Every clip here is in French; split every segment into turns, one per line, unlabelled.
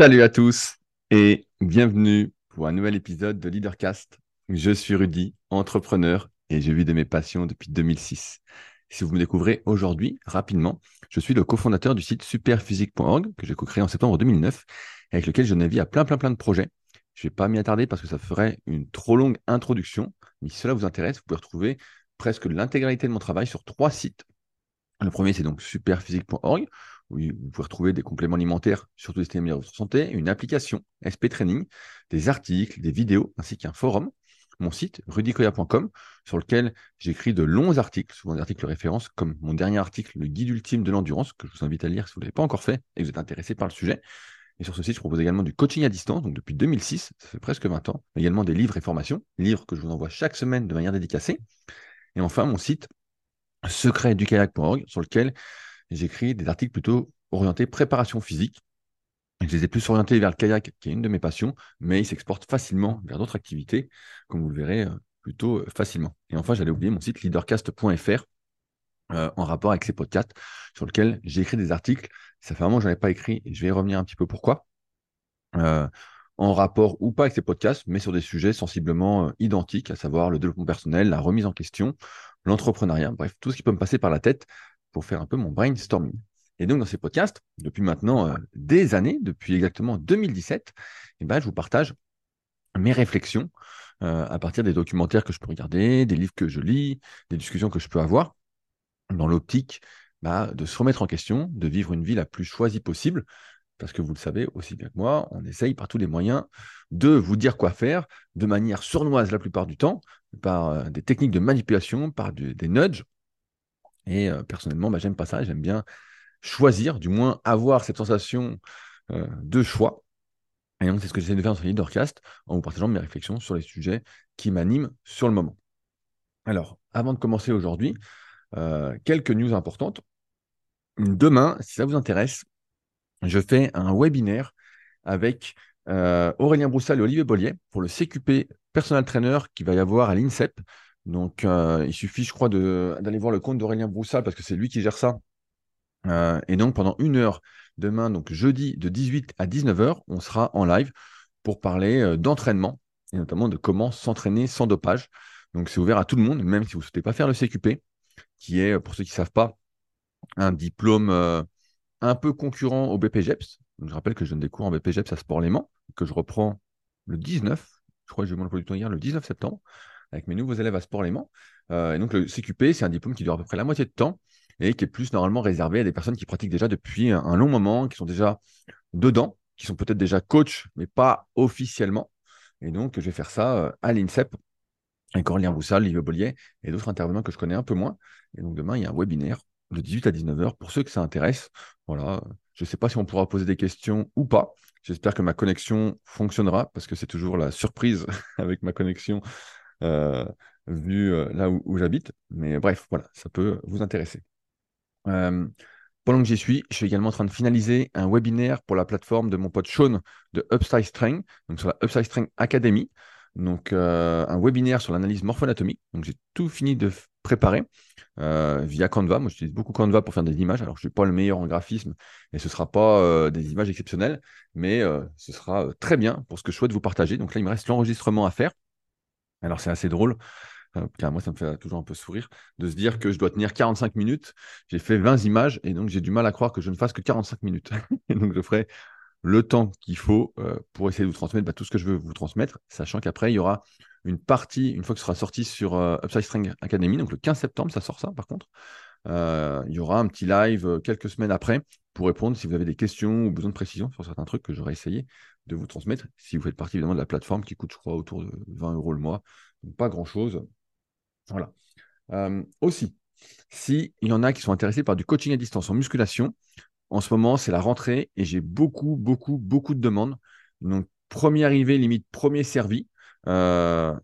Salut à tous et bienvenue pour un nouvel épisode de Leadercast. Je suis Rudy, entrepreneur et je vis de mes passions depuis 2006. Si vous me découvrez aujourd'hui, rapidement, je suis le cofondateur du site superphysique.org que j'ai co-créé en septembre 2009 avec lequel je navigue à plein plein plein de projets. Je ne vais pas m'y attarder parce que ça ferait une trop longue introduction, mais si cela vous intéresse, vous pouvez retrouver presque l'intégralité de mon travail sur trois sites. Le premier, c'est donc superphysique.org, où vous pouvez retrouver des compléments alimentaires sur tous les systèmes de votre santé, une application SP Training, des articles, des vidéos, ainsi qu'un forum. Mon site, rudicoya.com, sur lequel j'écris de longs articles, souvent des articles références, comme mon dernier article, le guide ultime de l'endurance, que je vous invite à lire si vous ne l'avez pas encore fait et que vous êtes intéressé par le sujet. Et sur ce site, je propose également du coaching à distance, donc depuis 2006, ça fait presque 20 ans, mais également des livres et formations, livres que je vous envoie chaque semaine de manière dédicacée. Et enfin, mon site, secretdukayak.org, sur lequel j'écris des articles plutôt orientés préparation physique. Je les ai plus orientés vers le kayak, qui est une de mes passions, mais ils s'exportent facilement vers d'autres activités, comme vous le verrez euh, plutôt euh, facilement. Et enfin, j'allais oublier mon site leadercast.fr euh, en rapport avec ces podcasts, sur lequel j'ai écrit des articles. Ça fait vraiment que je n'en ai pas écrit, et je vais y revenir un petit peu pourquoi. en rapport ou pas avec ces podcasts, mais sur des sujets sensiblement identiques, à savoir le développement personnel, la remise en question, l'entrepreneuriat, bref, tout ce qui peut me passer par la tête pour faire un peu mon brainstorming. Et donc, dans ces podcasts, depuis maintenant euh, des années, depuis exactement 2017, eh ben, je vous partage mes réflexions euh, à partir des documentaires que je peux regarder, des livres que je lis, des discussions que je peux avoir, dans l'optique bah, de se remettre en question, de vivre une vie la plus choisie possible, parce que vous le savez aussi bien que moi, on essaye par tous les moyens de vous dire quoi faire, de manière sournoise la plupart du temps, par euh, des techniques de manipulation, par des nudges. Et euh, personnellement, bah, j'aime pas ça, j'aime bien choisir, du moins avoir cette sensation euh, de choix. Et donc, c'est ce que j'essaie de faire dans ce Leadercast, en vous partageant mes réflexions sur les sujets qui m'animent sur le moment. Alors, avant de commencer aujourd'hui, quelques news importantes. Demain, si ça vous intéresse, je fais un webinaire avec euh, Aurélien Broussal et Olivier Bollier pour le CQP Personal Trainer qui va y avoir à l'INSEP. Donc, euh, il suffit, je crois, d'aller voir le compte d'Aurélien Broussal parce que c'est lui qui gère ça. Euh, et donc, pendant une heure, demain, donc jeudi de 18 à 19h, on sera en live pour parler d'entraînement et notamment de comment s'entraîner sans dopage. Donc, c'est ouvert à tout le monde, même si vous ne souhaitez pas faire le CQP, qui est, pour ceux qui ne savent pas, un diplôme un peu concurrent au BPGEPS. je rappelle que je donne des cours en BPGEPS à Sport-Léman, que je reprends le 19, je crois que j'ai eu mon emploi hier, le 19 septembre, avec mes nouveaux élèves à Sport-Léman. Euh, et donc, le CQP, c'est un diplôme qui dure à peu près la moitié de temps et qui est plus normalement réservé à des personnes qui pratiquent déjà depuis un long moment, qui sont déjà dedans, qui sont peut-être déjà coach, mais pas officiellement. Et donc, je vais faire ça euh, à l'INSEP avec Aurélien Boussal, Livio Bollier et d'autres intervenants que je connais un peu moins. Et donc, demain, il y a un webinaire de 18 à 19h pour ceux que ça intéresse. Voilà. Je ne sais pas si on pourra poser des questions ou pas. J'espère que ma connexion fonctionnera parce que c'est toujours la surprise avec ma connexion euh, vue euh, là où, j'habite. Mais bref, voilà, ça peut vous intéresser. Euh, pendant que j'y suis, je suis également en train de finaliser un webinaire pour la plateforme de mon pote Sean de Upside Strength, donc sur la Upside Strength Academy. Donc, un webinaire sur l'analyse morpho-anatomique. Donc, j'ai tout fini de préparer via Canva. Moi, j'utilise beaucoup Canva pour faire des images. Alors, je ne suis pas le meilleur en graphisme et ce ne sera pas des images exceptionnelles, mais ce sera très bien pour ce que je souhaite vous partager. Donc là, il me reste l'enregistrement à faire. Alors, c'est assez drôle. car moi, ça me fait toujours un peu sourire de se dire que je dois tenir 45 minutes. J'ai fait 20 images et donc j'ai du mal à croire que je ne fasse que 45 minutes. et donc, je ferai le temps qu'il faut pour essayer de vous transmettre bah, tout ce que je veux vous transmettre, sachant qu'après, il y aura une partie, une fois que ce sera sorti sur euh, Upside String Academy, donc le 15 septembre, ça sort ça par contre. Euh, il y aura un petit live euh, quelques semaines après pour répondre si vous avez des questions ou besoin de précision sur certains trucs que j'aurais essayé de vous transmettre. Si vous faites partie évidemment de la plateforme qui coûte, je crois, autour de 20 euros le mois, donc pas grand chose. Voilà. aussi, s'il y en a qui sont intéressés par du coaching à distance en musculation, en ce moment, c'est la rentrée et j'ai beaucoup, beaucoup, beaucoup de demandes. Donc, premier arrivé, limite premier servi. Euh,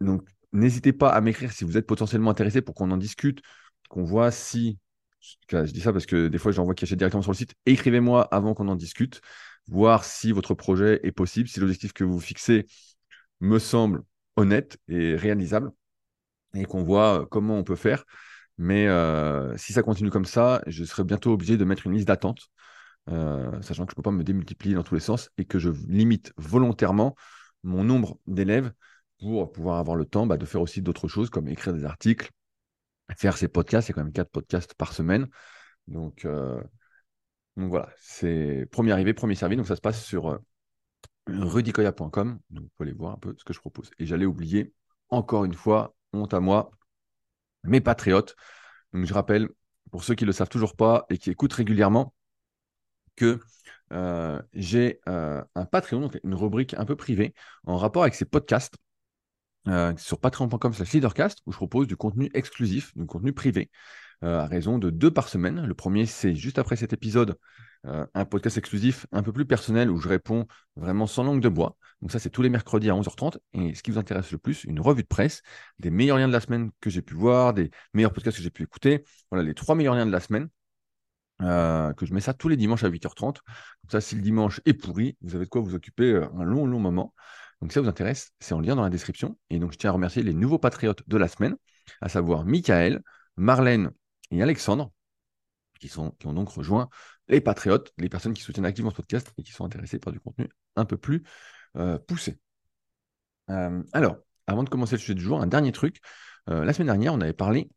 donc, n'hésitez pas à m'écrire si vous êtes potentiellement intéressé pour qu'on en discute, qu'on voit si. Je dis ça parce que des fois, j'envoie qui achètent directement sur le site. Écrivez-moi avant qu'on en discute, voir si votre projet est possible, si l'objectif que vous fixez me semble honnête et réalisable, et qu'on voit comment on peut faire. Mais euh, si ça continue comme ça, je serai bientôt obligé de mettre une liste d'attente sachant que je ne peux pas me démultiplier dans tous les sens et que je limite volontairement mon nombre d'élèves pour pouvoir avoir le temps bah, de faire aussi d'autres choses comme écrire des articles, faire ces podcasts. C'est quand même quatre podcasts par semaine. Donc, donc voilà, c'est premier arrivé, premier servi. Donc ça se passe sur rudicoya.com. Donc vous pouvez aller voir un peu ce que je propose. Et j'allais oublier, encore une fois, honte à moi, mes patriotes. Donc je rappelle, pour ceux qui ne le savent toujours pas et qui écoutent régulièrement, que euh, j'ai euh, un Patreon, une rubrique un peu privée, en rapport avec ces podcasts. Euh, sur patreon.com slash leadercast où je propose du contenu exclusif, du contenu privé, à raison de deux par semaine. Le premier, c'est juste après cet épisode, euh, un podcast exclusif un peu plus personnel où je réponds vraiment sans langue de bois. Donc ça, c'est tous les mercredis à 11h30. Et ce qui vous intéresse le plus, une revue de presse, des meilleurs liens de la semaine que j'ai pu voir, des meilleurs podcasts que j'ai pu écouter. Voilà, les trois meilleurs liens de la semaine. Euh, que je mets ça tous les dimanches à 8h30. Comme ça, si le dimanche est pourri, vous avez de quoi vous occuper euh, un long, long moment. Donc, ça vous intéresse, c'est en lien dans la description. Et donc, je tiens à remercier les nouveaux patriotes de la semaine, à savoir Michael, Marlène et Alexandre, qui, sont, qui ont donc rejoint les patriotes, les personnes qui soutiennent activement ce podcast et qui sont intéressées par du contenu un peu plus euh, poussé. Euh, alors, avant de commencer le sujet du jour, un dernier truc. Euh, la semaine dernière, on avait parlé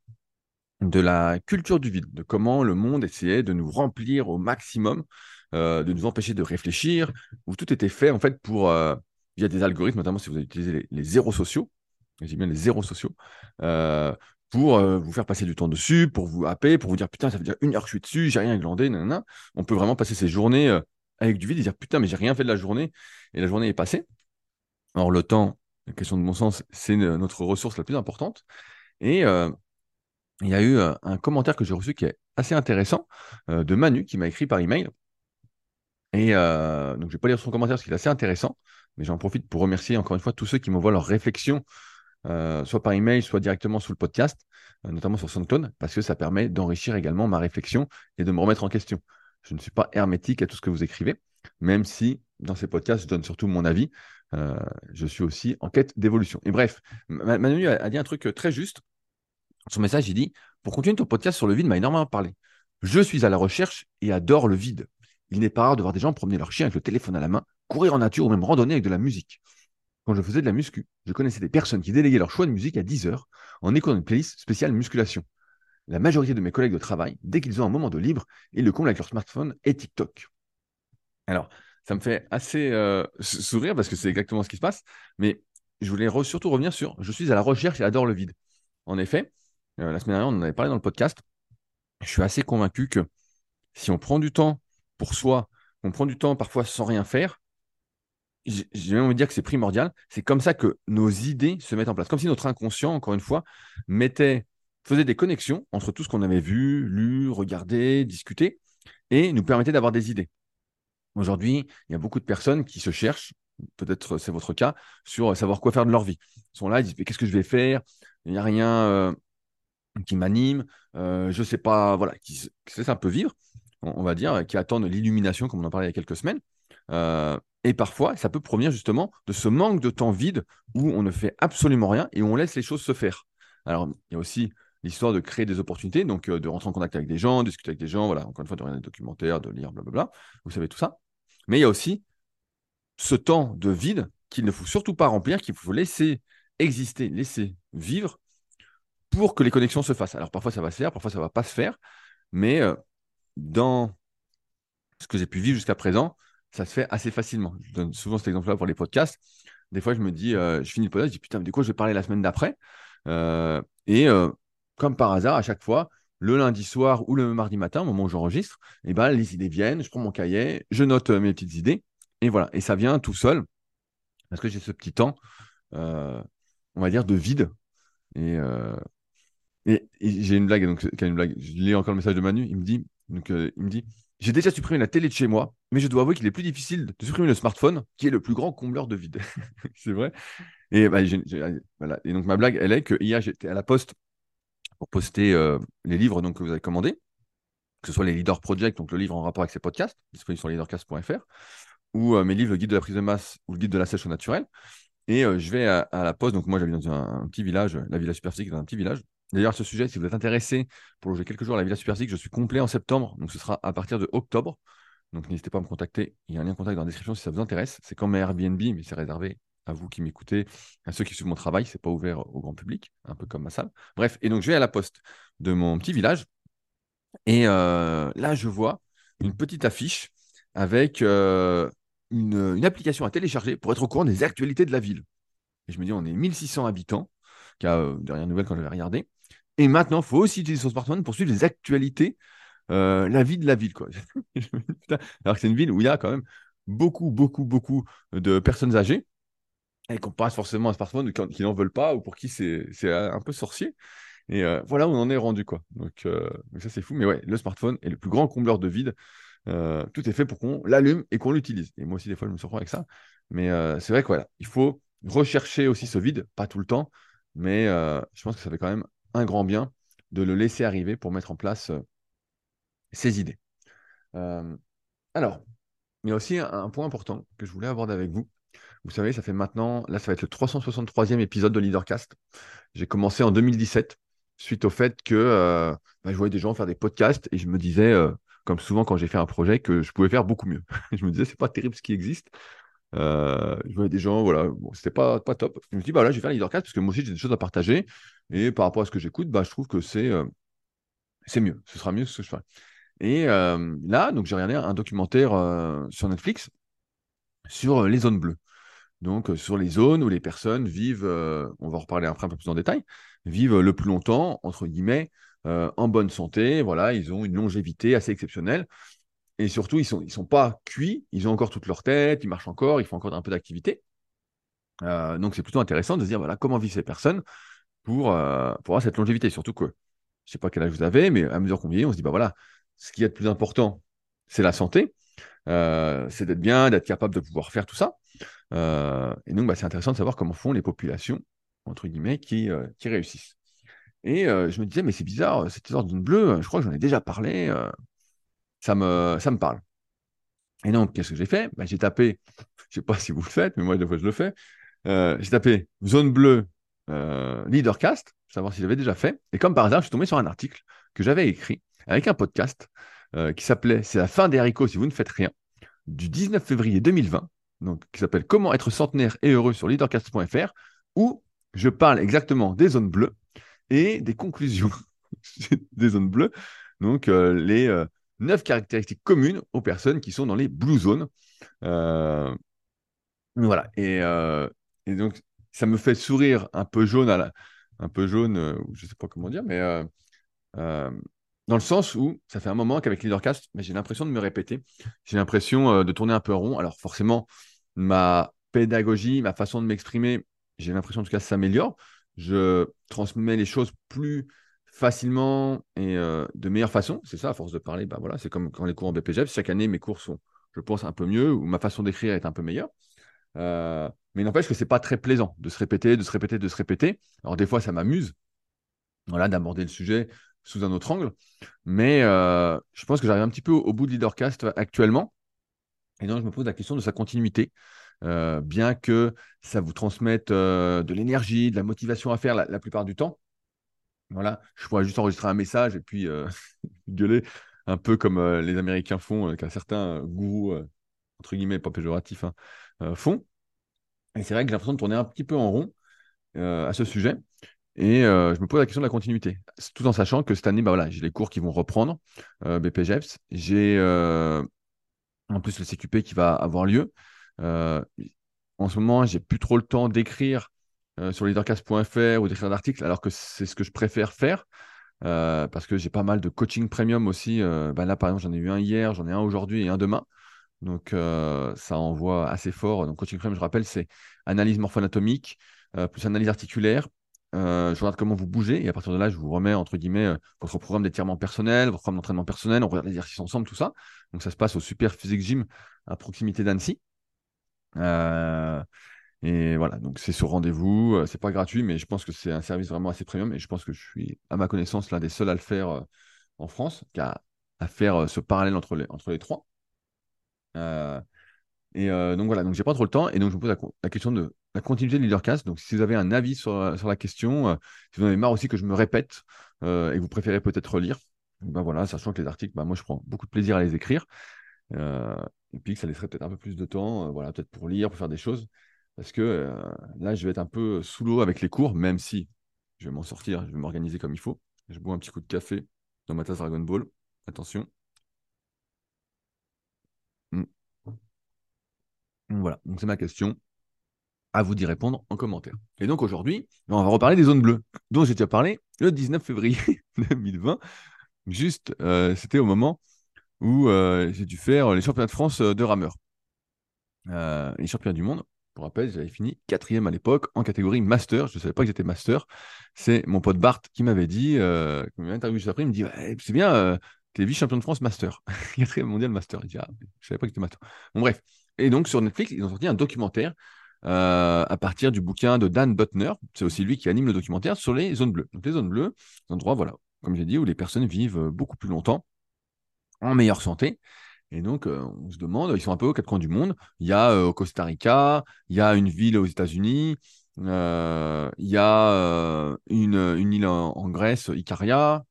de la culture du vide, de comment le monde essayait de nous remplir au maximum, de nous empêcher de réfléchir, où tout était fait en fait pour, via des algorithmes, notamment si vous avez utilisé les, zéros sociaux, j'ai bien les zéros sociaux, pour euh, vous faire passer du temps dessus, pour vous happer, pour vous dire putain, ça veut dire une heure que je suis dessus, j'ai rien glandé, nanana. On peut vraiment passer ses journées euh, avec du vide et dire putain, mais j'ai rien fait de la journée et la journée est passée. Alors, le temps, la question de bon sens, c'est notre ressource la plus importante. Et euh, il y a eu un commentaire que j'ai reçu qui est assez intéressant de Manu qui m'a écrit par email. Et donc, je ne vais pas lire son commentaire parce qu'il est assez intéressant, mais j'en profite pour remercier encore une fois tous ceux qui m'envoient leurs réflexions euh, soit par email, soit directement sous le podcast, euh, notamment sur SoundCloud, parce que ça permet d'enrichir également ma réflexion et de me remettre en question. Je ne suis pas hermétique à tout ce que vous écrivez, même si dans ces podcasts, je donne surtout mon avis. Euh, je suis aussi en quête d'évolution. Et bref, Manu a, dit un truc très juste. Son message, il dit Pour continuer ton podcast sur le vide, m'a énormément parlé. Je suis à la recherche et adore le vide. Il n'est pas rare de voir des gens promener leur chien avec le téléphone à la main, courir en nature ou même randonner avec de la musique quand je faisais de la muscu, je connaissais des personnes qui déléguaient leur choix de musique à 10 heures en écoutant une playlist spéciale musculation. La majorité de mes collègues de travail, dès qu'ils ont un moment de libre, ils le comblent avec leur smartphone et TikTok. Alors, ça me fait assez euh, sourire parce que c'est exactement ce qui se passe, mais je voulais surtout revenir sur je suis à la recherche et adore le vide. En effet, euh, la semaine dernière, on en avait parlé dans le podcast. Je suis assez convaincu que si on prend du temps pour soi, on prend du temps parfois sans rien faire, j'ai même envie de dire que c'est primordial. C'est comme ça que nos idées se mettent en place. Comme si notre inconscient, encore une fois, mettait, faisait des connexions entre tout ce qu'on avait vu, lu, regardé, discuté, et nous permettait d'avoir des idées. Aujourd'hui, il y a beaucoup de personnes qui se cherchent, peut-être c'est votre cas, sur savoir quoi faire de leur vie. Ils sont là, ils disent qu'est-ce que je vais faire? Il n'y a rien euh, qui m'anime, euh, je ne sais pas, voilà, qui c'est un peu vivre, on, va dire, qui attendent l'illumination, comme on en parlait il y a quelques semaines. Euh, et parfois, ça peut provenir justement de ce manque de temps vide où on ne fait absolument rien et où on laisse les choses se faire. Alors, il y a aussi l'histoire de créer des opportunités, donc euh, de rentrer en contact avec des gens, discuter avec des gens, voilà, encore une fois, de regarder des documentaires, de lire, blablabla. Vous savez tout ça. Mais il y a aussi ce temps de vide qu'il ne faut surtout pas remplir, qu'il faut laisser exister, laisser vivre pour que les connexions se fassent. Alors parfois ça va se faire, parfois ça ne va pas se faire, mais euh, dans ce que j'ai pu vivre jusqu'à présent, ça se fait assez facilement. Je donne souvent cet exemple-là pour les podcasts. Des fois, je me dis, euh, je finis le podcast, je dis putain, mais de quoi je vais parler la semaine d'après? Euh, Et euh, comme par hasard, à chaque fois, le lundi soir ou le mardi matin, au moment où j'enregistre, eh ben, les idées viennent, je prends mon cahier, je note mes petites idées, et voilà. Et ça vient tout seul, parce que j'ai ce petit temps, on va dire, de vide. Et, et, j'ai une blague, donc une blague? Je lis encore le message de Manu, il me dit, donc, il me dit j'ai déjà supprimé la télé de chez moi, mais je dois avouer qu'il est plus difficile de supprimer le smartphone, qui est le plus grand combleur de vide. c'est vrai. Et, bah, voilà. et donc, ma blague, elle est que hier, j'étais à la poste pour poster euh, les livres donc, que vous avez commandés, que ce soit les Leader Project, donc le livre en rapport avec ces podcasts, disponible sur leadercast.fr, ou euh, mes livres, le guide de la prise de masse ou le guide de la sèche au naturel. Et euh, je vais à, la poste, donc moi j'habite dans un, petit village, la Villa Superphysique, dans un petit village, D'ailleurs, ce sujet, si vous êtes intéressé pour loger quelques jours à la Villa Super je suis complet en septembre, donc ce sera à partir de octobre. Donc n'hésitez pas à me contacter. Il y a un lien de contact dans la description si ça vous intéresse. C'est comme Airbnb, mais c'est réservé à vous qui m'écoutez, à ceux qui suivent mon travail. C'est pas ouvert au grand public, un peu comme ma salle. Bref, et donc je vais à la poste de mon petit village. Et euh, là, je vois une petite affiche avec euh, une, application à télécharger pour être au courant des actualités de la ville. Et je me dis, on est 1600 habitants, car euh, dernière nouvelle quand j'avais regardé. Et maintenant, il faut aussi utiliser son smartphone pour suivre les actualités, euh, la vie de la ville. Quoi. Alors que c'est une ville où il y a quand même beaucoup, beaucoup, beaucoup de personnes âgées et qu'on passe forcément un smartphone qui n'en veulent pas ou pour qui c'est un peu sorcier. Et euh, voilà où on en est rendu. Quoi. Donc, euh, donc ça, c'est fou. Mais ouais, le smartphone est le plus grand combleur de vide. tout est fait pour qu'on l'allume et qu'on l'utilise. Et moi aussi, des fois, je me surprends avec ça. Mais c'est vrai que voilà, il faut rechercher aussi ce vide, pas tout le temps, mais je pense que ça fait quand même un grand bien de le laisser arriver pour mettre en place euh, ses idées. Euh, alors, il y a aussi un, point important que je voulais aborder avec vous. Vous savez, ça fait maintenant, là, ça va être le 363e épisode de Leadercast. J'ai commencé en 2017 suite au fait que euh, bah, je voyais des gens faire des podcasts et je me disais, comme souvent quand j'ai fait un projet, que je pouvais faire beaucoup mieux. je me disais, c'est pas terrible ce qui existe. Je voyais des gens, voilà, bon, c'était pas, top. Je me dis, bah là, je vais faire leadercast parce que moi aussi, j'ai des choses à partager. Et par rapport à ce que j'écoute, bah, je trouve que c'est euh, mieux. Ce sera mieux ce que je fais. Et euh, là, donc j'ai regardé un documentaire sur Netflix sur les zones bleues. Donc, sur les zones où les personnes vivent, on va en reparler après un peu plus en détail, vivent le plus longtemps, entre guillemets, en bonne santé. Voilà, ils ont une longévité assez exceptionnelle. Et surtout, ils ne sont, ils sont pas cuits, ils ont encore toute leur tête, ils marchent encore, ils font encore un peu d'activité. Euh, donc, c'est plutôt intéressant de se dire voilà, comment vivent ces personnes pour, euh, pour avoir cette longévité. Surtout que, je ne sais pas quel âge vous avez, mais à mesure qu'on vieillit, on se dit bah voilà, ce qui est le plus important, c'est la santé, euh, c'est d'être bien, d'être capable de pouvoir faire tout ça. et donc, bah, c'est intéressant de savoir comment font les populations, entre guillemets, qui, réussissent. Et je me disais, mais c'est bizarre, cette histoire bleue, je crois que j'en ai déjà parlé ça me, ça parle. Et donc, qu'est-ce que j'ai fait? Ben, J'ai tapé, je ne sais pas si vous le faites, mais moi, des fois, je le fais. Euh, j'ai tapé zone bleue euh, leadercast, pour savoir si j'avais déjà fait. Et comme par hasard, je suis tombé sur un article que j'avais écrit avec un podcast euh, qui s'appelait C'est la fin des haricots si vous ne faites rien, du 19 février 2020, donc, qui s'appelle Comment être centenaire et heureux sur leadercast.fr, où je parle exactement des zones bleues et des conclusions des zones bleues. Donc, les neuf caractéristiques communes aux personnes qui sont dans les blue zones. Euh, voilà. Euh, et, donc, ça me fait sourire un peu jaune, à la, un peu jaune, euh, je ne sais pas comment dire, mais dans le sens où ça fait un moment qu'avec Leadercast, j'ai l'impression de me répéter. J'ai l'impression de tourner un peu rond. Alors, forcément, ma pédagogie, ma façon de m'exprimer, j'ai l'impression en tout cas ça s'améliore. Je transmets les choses plus facilement et euh, de meilleure façon. C'est ça, à force de parler, bah voilà, c'est comme quand les cours en BPGF. Chaque année, mes cours sont, je pense, un peu mieux ou ma façon d'écrire est un peu meilleure. Euh, mais n'empêche que c'est pas très plaisant de se répéter, de se répéter, de se répéter. Alors des fois, ça m'amuse, voilà, d'aborder le sujet sous un autre angle. Mais euh, je pense que j'arrive un petit peu au, bout de Leadercast actuellement. Et donc, je me pose la question de sa continuité. bien que ça vous transmette de l'énergie, de la motivation à faire la plupart du temps, voilà, je pourrais juste enregistrer un message et puis euh, gueuler un peu comme euh, les Américains font, euh, qu'un certain gourou, entre guillemets, pas péjoratif, hein, font. Et c'est vrai que j'ai l'impression de tourner un petit peu en rond à ce sujet. Et je me pose la question de la continuité, tout en sachant que cette année, bah, voilà, j'ai les cours qui vont reprendre, BPGEPS. J'ai en plus le CQP qui va avoir lieu. en ce moment, j'ai plus trop le temps d'écrire euh, sur leadercast.fr ou d'écrire d'articles, alors que c'est ce que je préfère faire. Euh, parce que j'ai pas mal de coaching premium aussi. Euh, ben là, par exemple, j'en ai eu un hier, j'en ai un aujourd'hui et un demain. Donc, ça envoie assez fort. Donc, coaching premium, je rappelle, c'est analyse morpho-anatomique, plus analyse articulaire. je regarde comment vous bougez et à partir de là, je vous remets, entre guillemets, votre programme d'étirement personnel, votre programme d'entraînement personnel. On regarde les exercices ensemble, tout ça. Donc, ça se passe au Super Physique Gym à proximité d'Annecy. Et voilà, donc c'est sur rendez-vous, euh, c'est pas gratuit, mais je pense que c'est un service vraiment assez premium et je pense que je suis, à ma connaissance, l'un des seuls à le faire euh, en France, qui à faire euh, ce parallèle entre les, entre les trois. Et donc voilà, donc j'ai pas trop le temps et donc je me pose la, question de la continuité de Leadercast. Donc si vous avez un avis sur, sur la question, si vous en avez marre aussi que je me répète et que vous préférez peut-être lire, ben voilà, sachant que les articles, ben moi je prends beaucoup de plaisir à les écrire. et puis que ça laisserait peut-être un peu plus de temps, voilà, peut-être pour lire, pour faire des choses. Parce que là, je vais être un peu sous l'eau avec les cours, même si je vais m'en sortir, je vais m'organiser comme il faut. Je bois un petit coup de café dans ma tasse Dragon Ball. Attention. Voilà, donc c'est ma question. À vous d'y répondre en commentaire. Et donc aujourd'hui, on va reparler des zones bleues, dont j'ai déjà parlé le 19 février 2020. Juste, euh, c'était au moment où euh, j'ai dû faire les championnats de France euh, de rameur. les championnats du monde. Pour rappel, j'avais fini quatrième à l'époque en catégorie master. Je ne savais pas que j'étais master. C'est mon pote Bart qui m'avait dit, qui m'a interviewé juste après, il me dit C'est bien, euh, tu es vice-champion de France master. quatrième mondial master. Je dis ah, Je savais pas que j'étais master. Bon, bref. Et donc, sur Netflix, ils ont sorti un documentaire euh, à partir du bouquin de Dan Butner. C'est aussi lui qui anime le documentaire sur les zones bleues. Donc, les zones bleues, c'est un endroit, voilà, comme j'ai dit, où les personnes vivent beaucoup plus longtemps, en meilleure santé. Et donc, euh, on se demande, ils sont un peu aux quatre coins du monde. Il y a euh, au Costa Rica, il y a une ville aux États-Unis, euh, il y a une, île en, Grèce, Icaria.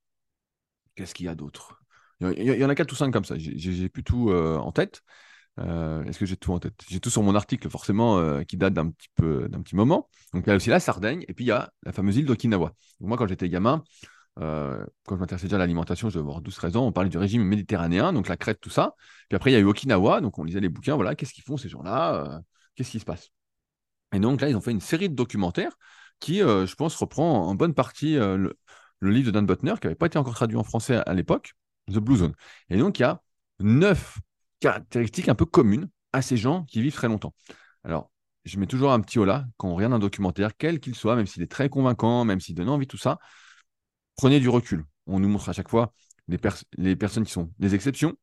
Qu'est-ce qu'il y a d'autre? Il, y en a quatre ou cinq comme ça. J'ai plus tout en tête. Est-ce que j'ai tout en tête? J'ai tout sur mon article, forcément, qui date d'un petit peu d'un petit moment. Donc, il y a aussi la Sardaigne, et puis il y a la fameuse île d'Okinawa. Moi, quand j'étais gamin, euh, quand je m'intéressais déjà à l'alimentation, je devais avoir 12-13 ans, on parlait du régime méditerranéen, donc la crête, tout ça. Puis après, il y a eu Okinawa, donc on lisait les bouquins, voilà, qu'est-ce qu'ils font ces gens-là euh, Qu'est-ce qui se passe? Et donc là, ils ont fait une série de documentaires qui, euh, je pense, reprend en bonne partie le, livre de Dan Butner, qui n'avait pas été encore traduit en français à, l'époque, The Blue Zone. Et donc, il y a neuf caractéristiques un peu communes à ces gens qui vivent très longtemps. Alors, je mets toujours un petit haut là quand on regarde un documentaire, quel qu'il soit, même s'il est très convaincant, même s'il donne envie, tout ça prenez du recul. On nous montre à chaque fois les, les personnes qui sont des exceptions.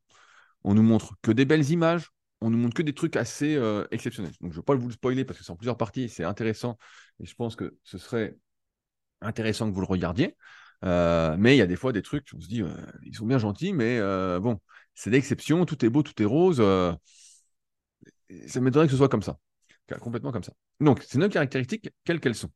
On nous montre que des belles images. On nous montre que des trucs assez euh, exceptionnels. Donc, je ne vais pas vous le spoiler parce que c'est en plusieurs parties. C'est intéressant. Et je pense que ce serait intéressant que vous le regardiez. Euh, mais il y a des fois des trucs, on se dit, euh, ils sont bien gentils, mais bon, c'est l'exception. Tout est beau, tout est rose. ça m'étonnerait que ce soit comme ça. Complètement comme ça. Donc, c'est nos caractéristiques, quelles qu'elles sont.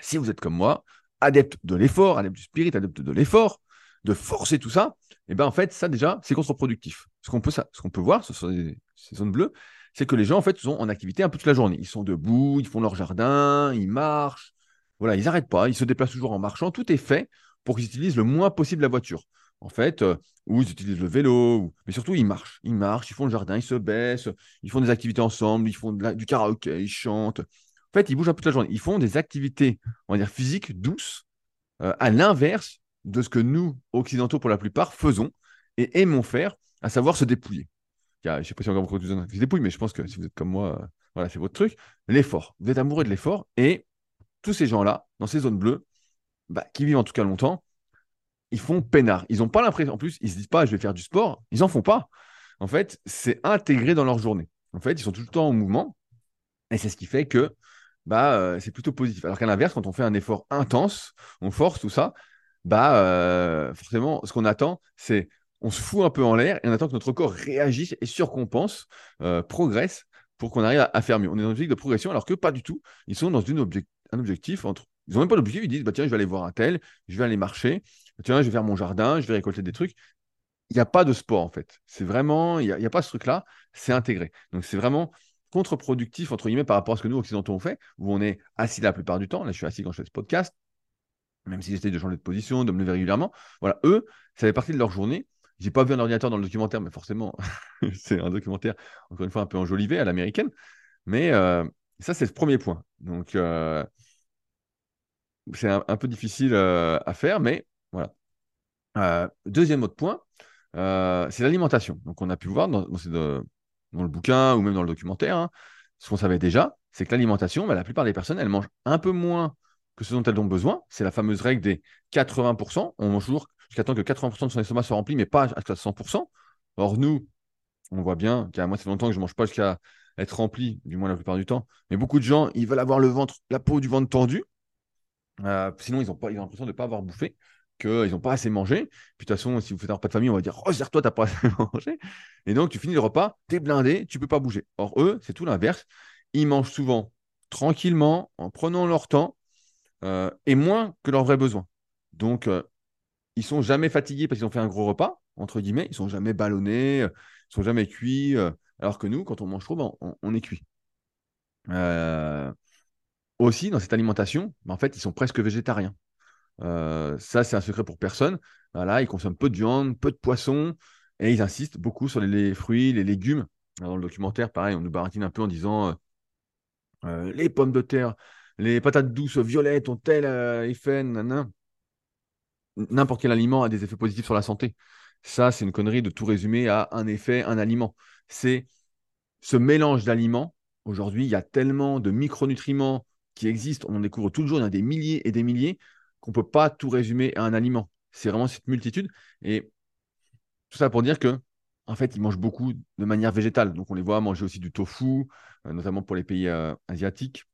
Si vous êtes comme moi, adepte de l'effort, adepte du spirit, adepte de l'effort, de forcer tout ça, eh ben en fait, ça déjà, c'est contre-productif. Ce qu'on peut, ce qu'on peut voir, ce sont ces zones bleues, c'est que les gens en fait sont en activité un peu toute la journée. Ils sont debout, ils font leur jardin, ils marchent, voilà, ils n'arrêtent pas, ils se déplacent toujours en marchant. Tout est fait pour qu'ils utilisent le moins possible la voiture. En fait, euh, ou ils utilisent le vélo, mais surtout ils marchent. Ils marchent, ils font le jardin, ils se baissent, ils font des activités ensemble, ils font du karaoké, ils chantent. En fait, ils bougent un peu toute la journée. Ils font des activités, on va dire, physiques douces, euh, à l'inverse de ce que nous, occidentaux, pour la plupart, faisons et aimons faire, à savoir se dépouiller. Je ne sais pas si encore de se dépouille, mais je pense que si vous êtes comme moi, euh, voilà, c'est votre truc. L'effort. Vous êtes amoureux de l'effort et tous ces gens-là, dans ces zones bleues, bah, qui vivent en tout cas longtemps, ils font peinard. Ils n'ont pas l'impression, en plus, ils ne se disent pas je vais faire du sport, ils n'en font pas. En fait, c'est intégré dans leur journée. En fait, ils sont tout le temps en mouvement et c'est ce qui fait que bah, euh, c'est plutôt positif. Alors qu'à l'inverse, quand on fait un effort intense, on force tout ça, bah, euh, forcément, ce qu'on attend, c'est on se fout un peu en l'air et on attend que notre corps réagisse et surcompense, euh, progresse pour qu'on arrive à, faire mieux. On est dans une objectif de progression alors que pas du tout. Ils sont dans une un objectif entre. Ils n'ont même pas d'objectif, ils disent bah, tiens, je vais aller voir un tel, je vais aller marcher, tiens, je vais faire mon jardin, je vais récolter des trucs. Il n'y a pas de sport en fait. C'est vraiment, il n'y a, a, pas ce truc-là, c'est intégré. Donc c'est vraiment contre-productif, entre guillemets, par rapport à ce que nous, occidentaux, on fait, où on est assis la plupart du temps. Là, je suis assis quand je fais ce podcast, même si j'essaie de changer de position, de me lever régulièrement. Voilà, eux, ça fait partie de leur journée. J'ai pas vu un ordinateur dans le documentaire, mais forcément, c'est un documentaire, encore une fois, un peu enjolivé à l'américaine. Mais euh, ça, c'est le premier point. Donc, euh, c'est un, peu difficile euh, à faire, mais voilà. deuxième autre point, c'est l'alimentation. Donc, on a pu voir dans, dans le bouquin ou même dans le documentaire, hein, ce qu'on savait déjà, c'est que l'alimentation, bah, la plupart des personnes, elles mangent un peu moins que ce dont elles ont besoin. C'est la fameuse règle des 80%. On mange toujours jusqu'à temps que 80% de son estomac soit rempli, mais pas à 100%. Or, nous, on voit bien a moi, c'est longtemps que je ne mange pas jusqu'à être rempli, du moins la plupart du temps. Mais beaucoup de gens, ils veulent avoir le ventre, la peau du ventre tendue. Euh, sinon, ils ont, ils ont l'impression de ne pas avoir bouffé qu'ils n'ont pas assez mangé. Puis de toute façon, si vous faites un repas de famille, on va dire Resserre-toi, tu n'as pas assez mangé. Et donc, tu finis le repas, tu es blindé, tu ne peux pas bouger. Or, eux, c'est tout l'inverse. Ils mangent souvent tranquillement, en prenant leur temps, euh, et moins que leurs vrais besoins. Donc, euh, ils sont jamais fatigués parce qu'ils ont fait un gros repas. entre guillemets, ils sont jamais ballonnés, ils sont jamais cuits, alors que nous, quand on mange trop, ben, on, est cuit. aussi, dans cette alimentation, ben, en fait, ils sont presque végétariens. Ça, c'est un secret pour personne. Voilà, ils consomment peu de viande, peu de poisson, et ils insistent beaucoup sur les, fruits, les légumes. dans le documentaire, pareil, on nous baratine un peu en disant les pommes de terre, les patates douces violettes ont tel effet, N'importe quel aliment a des effets positifs sur la santé. Ça, c'est une connerie de tout résumer à un effet, un aliment. C'est ce mélange d'aliments. Aujourd'hui, il y a tellement de micronutriments qui existent, on en découvre toujours, il y en a des milliers et des milliers, qu'on ne peut pas tout résumer à un aliment. C'est vraiment cette multitude. Et tout ça pour dire que, en fait, ils mangent beaucoup de manière végétale. Donc, on les voit manger aussi du tofu, euh, notamment pour les pays euh, asiatiques,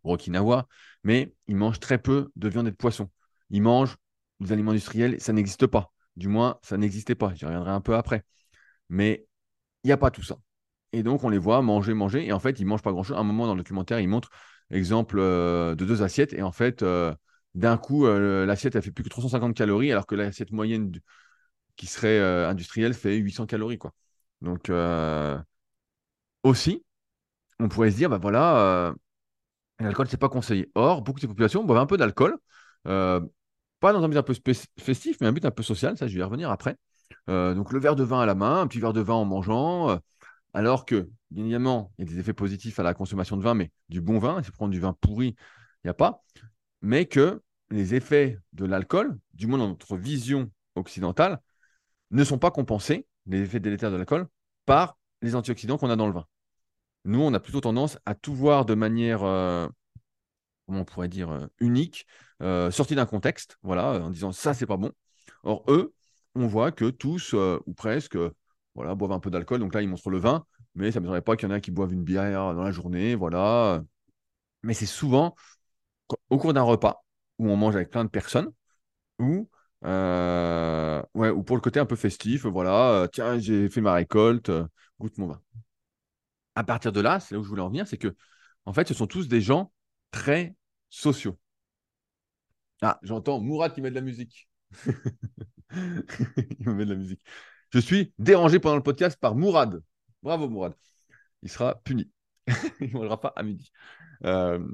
pour Okinawa, mais ils mangent très peu de viande et de poisson. Ils mangent des aliments industriels, ça n'existe pas. Du moins, ça n'existait pas. J'y reviendrai un peu après. Mais il n'y a pas tout ça. Et donc, on les voit manger, manger. Et en fait, ils ne mangent pas grand-chose. À un moment dans le documentaire, ils montrent l'exemple euh, de deux assiettes. Et en fait, d'un coup, euh, l'assiette, elle fait plus que 350 calories, alors que l'assiette moyenne qui serait industrielle fait 800 calories. Quoi. Donc, aussi, on pourrait se dire, bah voilà, l'alcool, c'est pas conseillé. Or, beaucoup de populations boivent un peu d'alcool pas dans un but un peu festif, mais un but un peu social, ça je vais y revenir après. Euh, donc le verre de vin à la main, un petit verre de vin en mangeant, euh, alors que, bien évidemment, il y a des effets positifs à la consommation de vin, mais du bon vin, si vous prenez du vin pourri, il n'y a pas, mais que les effets de l'alcool, du moins dans notre vision occidentale, ne sont pas compensés, les effets délétères de l'alcool, par les antioxydants qu'on a dans le vin. Nous, on a plutôt tendance à tout voir de manière euh, comment on pourrait dire, euh, unique, euh, sorti d'un contexte, voilà, en disant ça, c'est pas bon. Or, eux, on voit que tous, euh, ou presque, voilà, boivent un peu d'alcool. Donc là, ils montrent le vin, mais ça ne m'étonnerait pas qu'il y en ait qui boivent une bière dans la journée, voilà. Mais c'est souvent au cours d'un repas où on mange avec plein de personnes, ou, ouais, ou pour le côté un peu festif, voilà, tiens, j'ai fait ma récolte, goûte mon vin. À partir de là, c'est là où je voulais en venir, c'est que, en fait, ce sont tous des gens très sociaux. Ah, j'entends Mourad qui met de la musique. Il me met de la musique. Je suis dérangé pendant le podcast par Mourad. Bravo Mourad. Il sera puni. Il ne mangera pas à midi. Euh,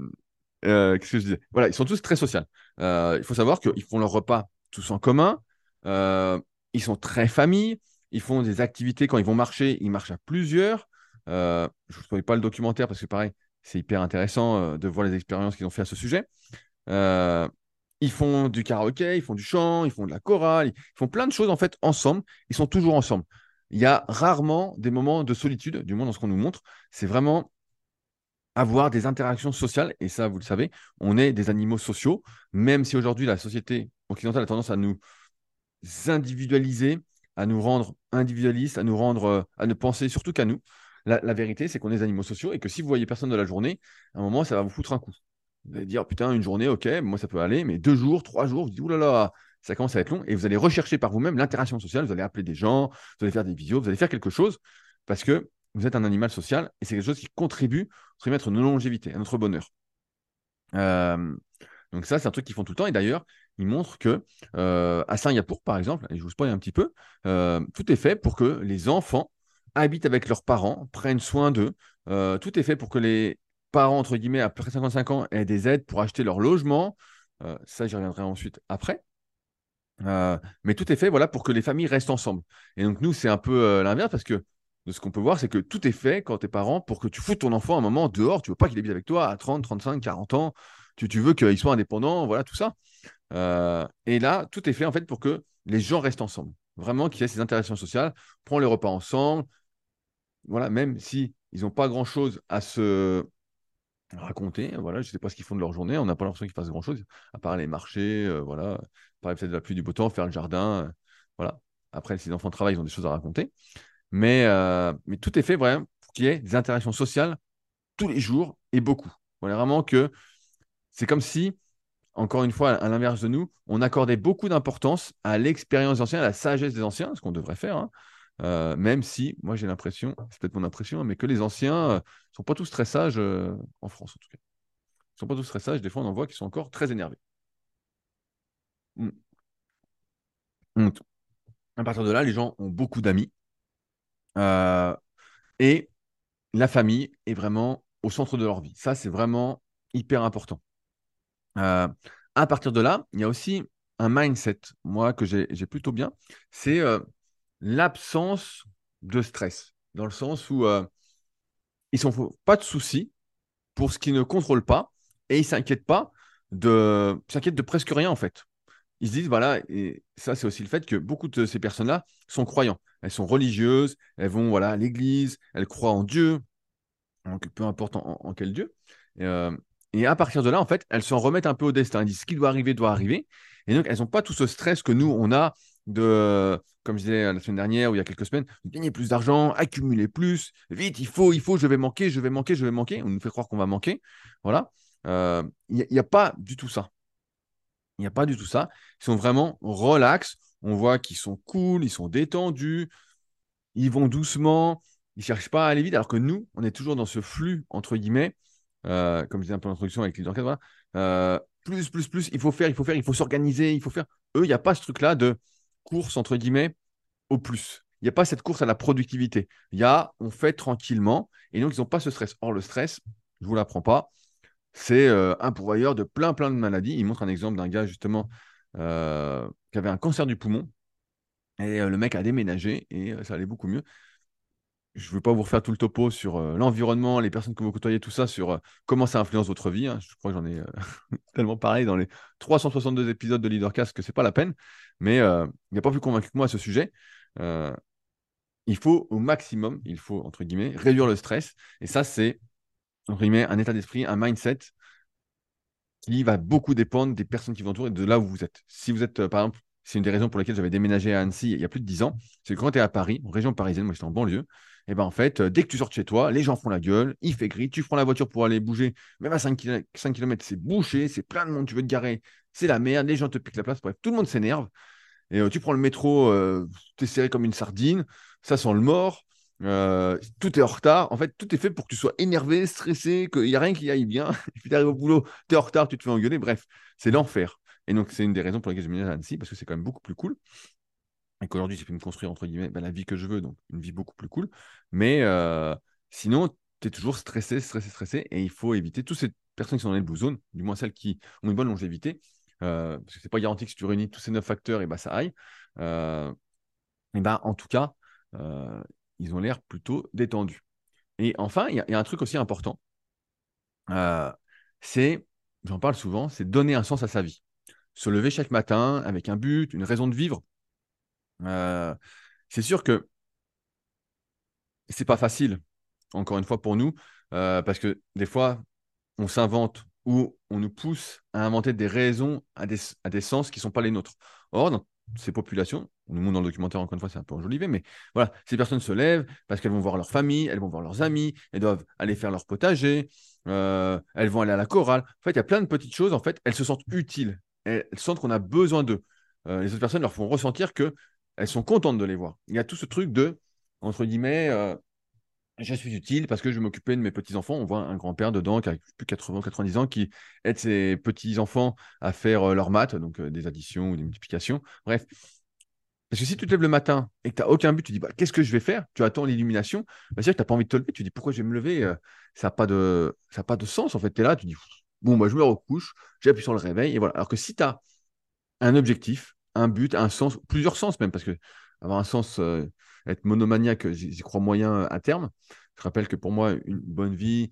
euh, qu'est-ce Voilà, ils sont tous très sociaux. Euh, il faut savoir qu'ils font leur repas tous en commun. ils sont très famille. Ils font des activités quand ils vont marcher. Ils marchent à plusieurs. je ne vous spoil pas le documentaire parce que pareil, c'est hyper intéressant euh, de voir les expériences qu'ils ont fait à ce sujet. Euh, ils font du karaoké, ils font du chant, ils font de la chorale, ils font plein de choses en fait ensemble. Ils sont toujours ensemble. Il y a rarement des moments de solitude, du moins dans ce qu'on nous montre. C'est vraiment avoir des interactions sociales. Et ça, vous le savez, on est des animaux sociaux, même si aujourd'hui la société occidentale a tendance à nous individualiser, à nous rendre individualistes, à nous rendre, euh, à ne penser surtout qu'à nous. La, vérité, c'est qu'on est des animaux sociaux et que si vous voyez personne de la journée, à un moment, ça va vous foutre un coup. Vous allez dire, putain, une journée, ok, moi ça peut aller, mais deux jours, trois jours, vous dites, oulala, ça commence à être long et vous allez rechercher par vous-même l'interaction sociale, vous allez appeler des gens, vous allez faire des visios, vous allez faire quelque chose parce que vous êtes un animal social et c'est quelque chose qui contribue à notre longévité, à notre bonheur. Euh, donc ça, c'est un truc qu'ils font tout le temps. Et d'ailleurs, ils montrent que euh, à Singapour, par exemple, et je vous spoil un petit peu, euh, tout est fait pour que les enfants habitent avec leurs parents, prennent soin d'eux. Euh, tout est fait pour que les parents, entre guillemets, après 55 ans, aient des aides pour acheter leur logement. Ça, j'y reviendrai ensuite après. Mais tout est fait voilà, pour que les familles restent ensemble. Et donc, nous, c'est un peu l'inverse parce que de ce qu'on peut voir, c'est que tout est fait quand tes parents pour que tu foutes ton enfant un moment dehors. Tu veux pas qu'il habite avec toi à 30, 35, 40 ans. Tu, veux qu'il soit indépendant, voilà, tout ça. et là, tout est fait en fait pour que les gens restent ensemble. Vraiment qu'il y ait ces interactions sociales. Prends les repas ensemble, voilà, même si ils n'ont pas grand-chose à se raconter, voilà, je ne sais pas ce qu'ils font de leur journée, on n'a pas l'impression qu'ils fassent grand-chose, à part les marchés, euh, voilà, parler peut-être de la pluie du beau temps, faire le jardin, euh, voilà. Après, si les enfants travaillent, ils ont des choses à raconter. Mais, euh, mais tout est fait vraiment pour qu'il y ait des interactions sociales tous les jours et beaucoup. Vraiment que c'est comme si, encore une fois, à l'inverse de nous, on accordait beaucoup d'importance à l'expérience des anciens, à la sagesse des anciens, ce qu'on devrait faire, hein, euh, même si, moi j'ai l'impression, c'est peut-être mon impression, mais que les anciens ne euh, sont pas tous très sages, en France en tout cas. Ils ne sont pas tous très sages, des fois on en voit qui sont encore très énervés. À partir de là, les gens ont beaucoup d'amis. Euh, et la famille est vraiment au centre de leur vie. Ça, c'est vraiment hyper important. Euh, à partir de là, il y a aussi un mindset, moi, que j'ai plutôt bien. C'est euh, l'absence de stress, dans le sens où ils ne font pas de soucis pour ce qu'ils ne contrôlent pas et ils ne s'inquiètent pas de, de presque rien, en fait ils se disent, voilà, et ça, c'est aussi le fait que beaucoup de ces personnes-là sont croyants. Elles sont religieuses, elles vont voilà, à l'église, elles croient en Dieu, donc peu importe en, quel Dieu. Et, euh, et, à partir de là, en fait, elles s'en remettent un peu au destin. Elles disent, ce qui doit arriver, doit arriver. Et donc, elles n'ont pas tout ce stress que nous, on a de, comme je disais la semaine dernière ou il y a quelques semaines, gagner plus d'argent, accumuler plus, vite, il faut, il faut, je vais manquer, je vais manquer, je vais manquer. On nous fait croire qu'on va manquer. Voilà. Euh, il n'y a, pas du tout ça. Il n'y a pas du tout ça. Ils sont vraiment relax. On voit qu'ils sont cool, ils sont détendus, ils vont doucement, ils ne cherchent pas à aller vite. Alors que nous, on est toujours dans ce flux, entre guillemets, euh, comme je disais un peu l'introduction avec les voilà, euh, plus, plus, plus, il faut faire, il faut faire, il faut s'organiser, il faut faire. Eux, il n'y a pas ce truc-là de course, entre guillemets, au plus. Il n'y a pas cette course à la productivité. Il y a, on fait tranquillement, et donc ils n'ont pas ce stress. Or, le stress, je ne vous l'apprends pas, c'est euh, un pourvoyeur de plein, plein de maladies. Il montre un exemple d'un gars, justement, euh, qui avait un cancer du poumon. Et euh, le mec a déménagé et ça allait beaucoup mieux. Je ne veux pas vous refaire tout le topo sur l'environnement, les personnes que vous côtoyez, tout ça, sur comment ça influence votre vie. Hein. Je crois que j'en ai tellement parlé dans les 362 épisodes de Leadercast que ce n'est pas la peine. Mais il n'y a pas plus convaincu que moi à ce sujet. il faut au maximum, il faut, entre guillemets, réduire le stress. Et ça, c'est un état d'esprit, un mindset qui va beaucoup dépendre des personnes qui vous entourent et de là où vous êtes. Si vous êtes, euh, par exemple, c'est une des raisons pour lesquelles j'avais déménagé à Annecy il y a plus de 10 ans, c'est que quand tu es à Paris, en région parisienne, moi j'étais en banlieue, et ben en fait, euh, dès que tu sors de chez toi, les gens font la gueule, il fait gris, tu prends la voiture pour aller bouger, même à 5 km, c'est bouché, c'est plein de monde, tu veux te garer, c'est la merde, les gens te piquent la place, bref, tout le monde s'énerve. Et euh, tu prends le métro, tu es serré comme une sardine, ça sent le mort, euh, tout est en retard. En fait, tout est fait pour que tu sois énervé, stressé, qu'il n'y a rien qui aille bien. Et puis tu arrives au boulot, tu es en retard, tu te fais engueuler. Bref, c'est l'enfer. Et donc, c'est une des raisons pour lesquelles je me à Annecy, parce que c'est quand même beaucoup plus cool. Et qu'aujourd'hui, j'ai pu me construire, entre guillemets, ben, la vie que je veux, donc une vie beaucoup plus cool. Mais euh, sinon, tu es toujours stressé, stressé, stressé. Et il faut éviter toutes ces personnes qui sont dans les blue zones, du moins celles qui ont une bonne longévité. Euh, parce que c'est pas garanti que si tu réunis tous ces neuf facteurs, et ben, ça aille. et ben, en tout cas, ils ont l'air plutôt détendus. Et enfin, il y, a un truc aussi important. Euh, c'est, j'en parle souvent, c'est donner un sens à sa vie. Se lever chaque matin avec un but, une raison de vivre. Euh, c'est sûr que c'est pas facile, encore une fois pour nous, euh, parce que des fois, on s'invente ou on nous pousse à inventer des raisons à des, à des sens qui ne sont pas les nôtres. Or, dans ces populations, on nous montre dans le documentaire, encore une fois, c'est un peu enjolivé, mais voilà, ces personnes se lèvent parce qu'elles vont voir leur famille, elles vont voir leurs amis, elles doivent aller faire leur potager, euh, elles vont aller à la chorale. En fait, il y a plein de petites choses, en fait, elles se sentent utiles, elles, sentent qu'on a besoin d'eux. Euh, les autres personnes leur font ressentir qu'elles sont contentes de les voir. Il y a tout ce truc de, entre guillemets, euh, je suis utile parce que je vais m'occuper de mes petits-enfants. On voit un grand-père dedans qui a plus de 80 90 ans qui aide ses petits-enfants à faire leur leurs maths, donc des additions ou des multiplications. Bref, parce que si tu te lèves le matin et que tu n'as aucun but, tu dis bah, qu'est-ce que je vais faire? Tu attends l'illumination. Bah, c'est-à-dire que tu n'as pas envie de te lever. Tu dis pourquoi je vais me lever euh, Ça n'a pas, de... Pas de sens. En fait, tu es là, tu dis bon, bah, je me recouche, j'appuie sur le réveil. Et voilà. Alors que si tu as un objectif, un but, un sens, plusieurs sens même, parce que avoir un sens, euh, être monomaniaque, j'y crois moyen à terme. Je rappelle que pour moi, une bonne vie,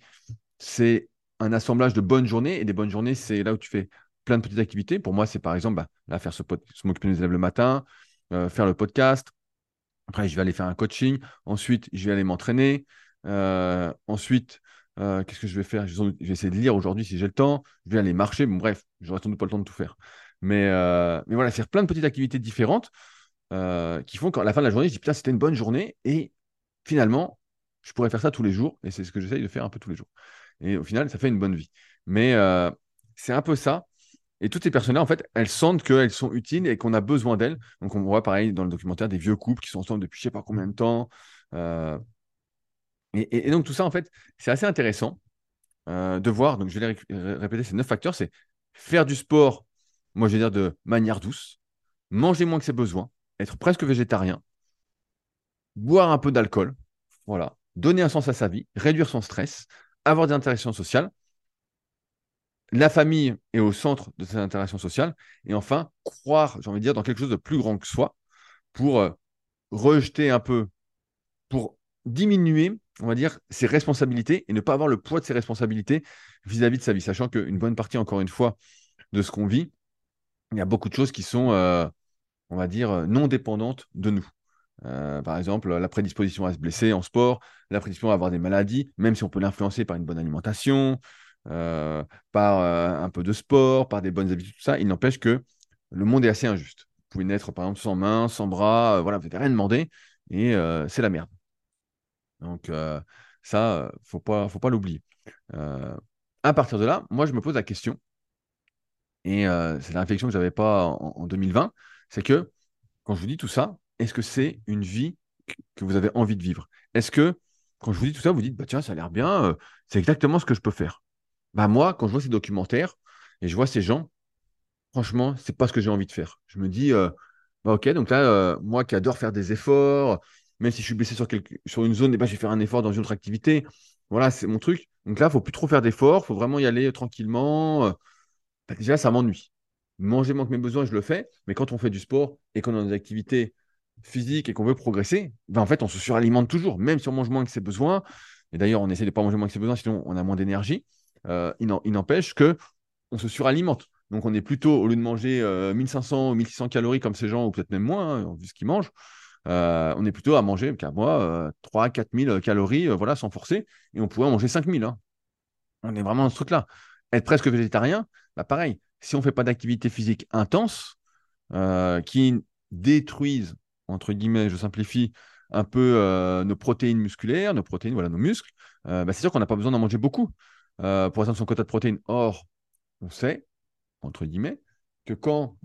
c'est un assemblage de bonnes journées. Et des bonnes journées, c'est là où tu fais plein de petites activités. Pour moi, c'est par exemple là, faire ce m'occuper des élèves le matin, euh, faire le podcast. Après, je vais aller faire un coaching. Ensuite, je vais aller m'entraîner. Euh, ensuite, euh, qu'est-ce que je vais faire? Je vais essayer de lire aujourd'hui si j'ai le temps. Je vais aller marcher. Bon, bref, j'aurai sans doute pas le temps de tout faire. Mais, mais voilà, faire plein de petites activités différentes qui font qu'à la fin de la journée, je dis putain, c'était une bonne journée. Et finalement, je pourrais faire ça tous les jours. Et c'est ce que j'essaye de faire un peu tous les jours. Et au final, ça fait une bonne vie. Mais c'est un peu ça. Et toutes ces personnes-là, en fait, elles sentent qu'elles sont utiles et qu'on a besoin d'elles. Donc, on voit pareil dans le documentaire des vieux couples qui sont ensemble depuis je ne sais pas combien de temps. Euh, et, donc, tout ça, en fait, c'est assez intéressant euh, de voir. Donc, je vais répéter ces neuf facteurs c'est faire du sport, moi, je vais dire de manière douce, manger moins que ses besoins. Être presque végétarien, boire un peu d'alcool, voilà, donner un sens à sa vie, réduire son stress, avoir des interactions sociales. La famille est au centre de ces interactions sociales. Et enfin, croire, j'ai envie de dire, dans quelque chose de plus grand que soi pour euh, rejeter un peu, pour diminuer, on va dire, ses responsabilités et ne pas avoir le poids de ses responsabilités vis-à-vis de sa vie, sachant qu'une bonne partie, encore une fois, de ce qu'on vit, il y a beaucoup de choses qui sont, euh, on va dire, non dépendantes de nous. Euh, par exemple, la prédisposition à se blesser en sport, la prédisposition à avoir des maladies, même si on peut l'influencer par une bonne alimentation, euh, par un peu de sport, par des bonnes habitudes, tout ça, il n'empêche que le monde est assez injuste. Vous pouvez naître, par exemple, sans mains, sans bras, voilà, vous n'avez rien demandé, et c'est la merde. Donc, ça, faut pas, faut pas l'oublier. à partir de là, moi, je me pose la question, et c'est la réflexion que je n'avais pas en 2020, c'est que quand je vous dis tout ça, est-ce que c'est une vie que vous avez envie de vivre? Est-ce que quand je vous dis tout ça, vous dites, bah tiens, ça a l'air bien, euh, c'est exactement ce que je peux faire. Bah moi, quand je vois ces documentaires et je vois ces gens, franchement, c'est pas ce que j'ai envie de faire. Je me dis, euh, bah ok, donc là, euh, moi qui adore faire des efforts, même si je suis blessé sur, une zone, eh ben, je vais faire un effort dans une autre activité. Voilà, c'est mon truc. Donc là, il faut plus trop faire d'efforts, il faut vraiment y aller tranquillement. Bah, déjà, ça m'ennuie. Manger manque mes besoins, je le fais, mais quand on fait du sport et qu'on a des activités physique et qu'on veut progresser, ben en fait, on se suralimente toujours, même si on mange moins que ses besoins. Et d'ailleurs, on essaie de ne pas manger moins que ses besoins, sinon on a moins d'énergie. Euh, il n'empêche que on se suralimente. Donc, on est plutôt, au lieu de manger 1500 ou 1600 calories comme ces gens, ou peut-être même moins, hein, vu ce qu'ils mangent, euh, on est plutôt à manger, qu'à moi, 3 4000 calories, euh, voilà, sans forcer, et on pourrait en manger 5000. Hein. On est vraiment dans ce truc-là. Être presque végétarien, bah pareil, si on ne fait pas d'activité physique intense, qui détruisent entre guillemets, je simplifie, un peu euh, nos protéines musculaires, nos protéines, voilà, nos muscles, euh, bah, c'est sûr qu'on n'a pas besoin d'en manger beaucoup euh, pour atteindre son quota de protéines. Or, on sait, entre guillemets, que quand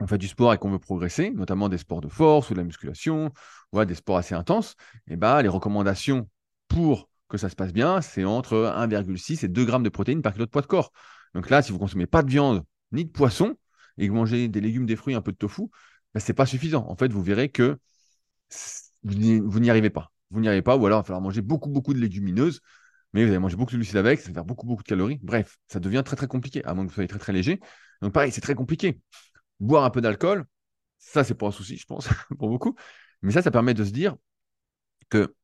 on fait du sport et qu'on veut progresser, notamment des sports de force ou de la musculation, ou des sports assez intenses, et eh bah, les recommandations pour que ça se passe bien, c'est entre 1,6 et 2 grammes de protéines par kilo de poids de corps. Donc là, si vous ne consommez pas de viande ni de poisson et que vous mangez des légumes, des fruits, un peu de tofu, ce c'est pas suffisant. En fait, vous verrez que vous n'y arrivez pas. Vous n'y arrivez pas, ou alors il va falloir manger beaucoup, beaucoup de légumineuses, mais vous allez manger beaucoup de glucides avec, ça va faire beaucoup, beaucoup de calories. Bref, ça devient très, très compliqué, à moins que vous soyez très, très léger. Donc, pareil, c'est très compliqué. Boire un peu d'alcool, ça, c'est pas un souci, je pense, pour beaucoup. Mais ça, ça permet de se dire que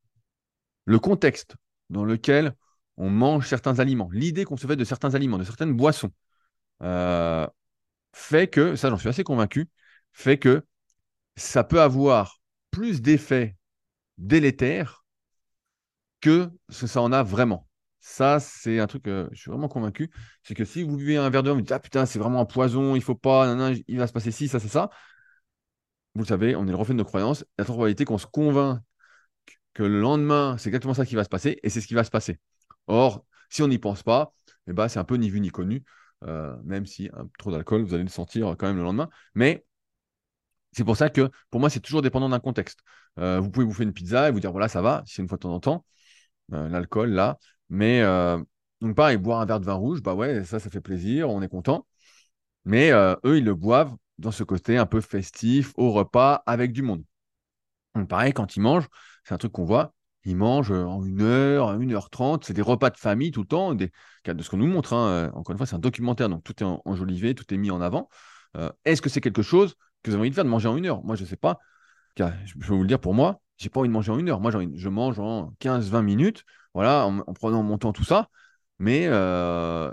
le contexte dans lequel on mange certains aliments, l'idée qu'on se fait de certains aliments, de certaines boissons, euh, fait que, ça j'en suis assez convaincu, fait que ça peut avoir plus d'effets délétères que ça en a vraiment. Ça, c'est un truc que je suis vraiment convaincu. C'est que si vous buvez un verre d'eau, vous dites Ah putain, c'est vraiment un poison, il faut pas, il va se passer ci, ça, c'est ça. Vous le savez, on est le reflet de nos croyances. La probabilité qu'on se convainc que le lendemain, c'est exactement ça qui va se passer et c'est ce qui va se passer. Or, si on n'y pense pas, eh ben, c'est un peu ni vu ni connu. Euh, même si un, trop d'alcool, vous allez le sentir quand même le lendemain. Mais c'est pour ça que pour moi, c'est toujours dépendant d'un contexte. Euh, vous pouvez vous faire une pizza et vous dire voilà, ça va, c'est une fois de temps en temps, euh, l'alcool là. Mais euh, donc, pareil, boire un verre de vin rouge, bah ouais, ça, ça fait plaisir, on est content. Mais eux, ils le boivent dans ce côté un peu festif, au repas, avec du monde. Donc, pareil, quand ils mangent, c'est un truc qu'on voit, ils mangent en une heure, une heure trente, c'est des repas de famille tout le temps, des... de ce qu'on nous montre. Hein. Encore une fois, c'est un documentaire, donc tout est enjolivé, tout est mis en avant. Est-ce que c'est quelque chose que vous avez envie de faire de manger en une heure? Moi, je ne sais pas. Je vais vous le dire pour moi, j'ai pas envie de manger en une heure. Moi, je mange en 15-20 minutes, voilà, en, prenant mon temps, tout ça. Mais euh,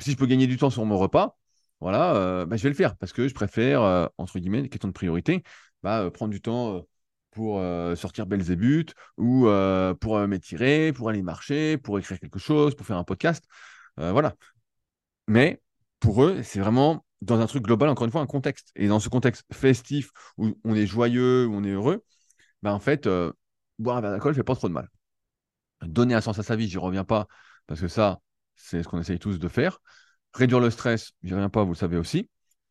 si je peux gagner du temps sur mon repas, voilà, euh, bah, je vais le faire parce que je préfère, euh, entre guillemets, question de priorité, bah, prendre du temps pour sortir Belzébuth ou pour m'étirer, pour aller marcher, pour écrire quelque chose, pour faire un podcast. voilà. Mais pour eux, c'est vraiment dans un truc global, encore une fois, un contexte. Et dans ce contexte festif où on est joyeux, où on est heureux, bah en fait, euh, boire un verre d'alcool ne fait pas trop de mal. Donner un sens à sa vie, j'y reviens pas, parce que ça, c'est ce qu'on essaye tous de faire. Réduire le stress, j'y reviens pas, vous le savez aussi.